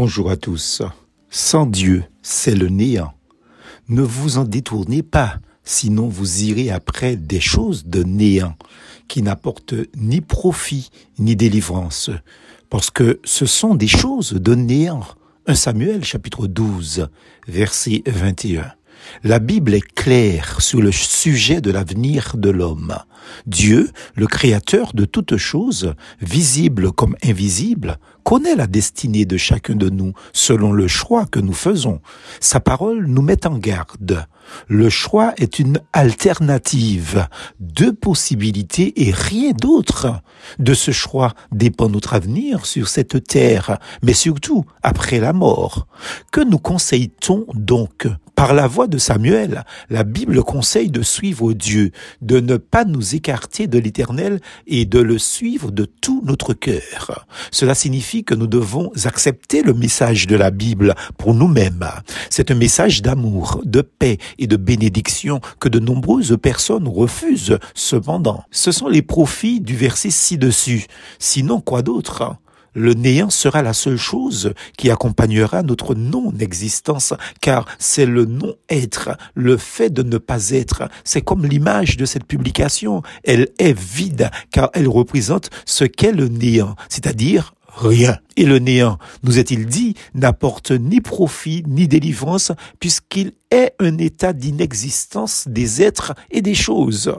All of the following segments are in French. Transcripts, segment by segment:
Bonjour à tous. Sans Dieu, c'est le néant. Ne vous en détournez pas, sinon vous irez après des choses de néant qui n'apportent ni profit ni délivrance, parce que ce sont des choses de néant. 1 Samuel chapitre 12, verset 21. La Bible est claire sur le sujet de l'avenir de l'homme. Dieu, le créateur de toutes choses, visible comme invisible, connaît la destinée de chacun de nous selon le choix que nous faisons. Sa parole nous met en garde. Le choix est une alternative, deux possibilités et rien d'autre. De ce choix dépend notre avenir sur cette terre, mais surtout après la mort. Que nous conseille-t-on donc par la voix de Samuel, la Bible conseille de suivre Dieu, de ne pas nous écarter de l'Éternel et de le suivre de tout notre cœur. Cela signifie que nous devons accepter le message de la Bible pour nous-mêmes. C'est un message d'amour, de paix et de bénédiction que de nombreuses personnes refusent cependant. Ce sont les profits du verset ci-dessus. Sinon, quoi d'autre? Le néant sera la seule chose qui accompagnera notre non-existence, car c'est le non-être, le fait de ne pas être. C'est comme l'image de cette publication. Elle est vide, car elle représente ce qu'est le néant, c'est-à-dire rien. Et le néant, nous est-il dit, n'apporte ni profit ni délivrance, puisqu'il est un état d'inexistence des êtres et des choses.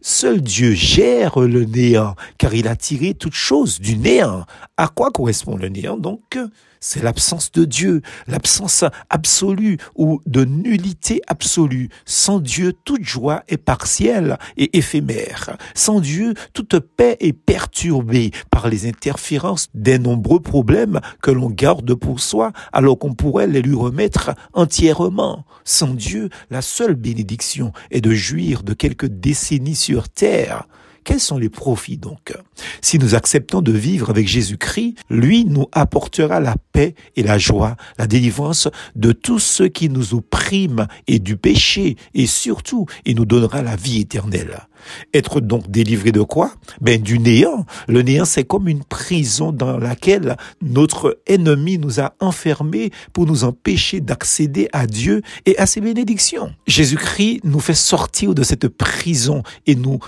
Seul Dieu gère le néant, car il a tiré toute chose du néant. À quoi correspond le néant donc? C'est l'absence de Dieu, l'absence absolue ou de nullité absolue. Sans Dieu, toute joie est partielle et éphémère. Sans Dieu, toute paix est perturbée par les interférences des nombreux problèmes que l'on garde pour soi alors qu'on pourrait les lui remettre entièrement. Sans Dieu, la seule bénédiction est de jouir de quelques décennies sur terre quels sont les profits donc Si nous acceptons de vivre avec Jésus-Christ, lui nous apportera la paix et la joie, la délivrance de tout ce qui nous opprime et du péché, et surtout, il nous donnera la vie éternelle. Être donc délivré de quoi? Ben du néant. Le néant, c'est comme une prison dans laquelle notre ennemi nous a enfermés pour nous empêcher d'accéder à Dieu et à ses bénédictions. Jésus-Christ nous fait sortir de cette prison et nous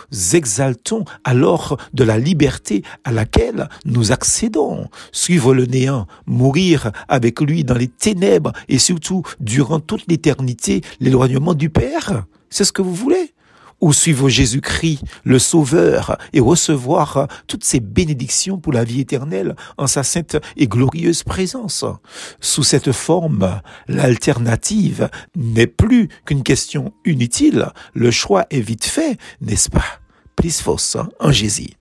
alors de la liberté à laquelle nous accédons. Suivre le néant, mourir avec lui dans les ténèbres et surtout durant toute l'éternité, l'éloignement du Père. C'est ce que vous voulez? Ou suivre Jésus-Christ, le Sauveur, et recevoir toutes ces bénédictions pour la vie éternelle en sa sainte et glorieuse présence? Sous cette forme, l'alternative n'est plus qu'une question inutile. Le choix est vite fait, n'est-ce pas? Plus fausse en Jésus.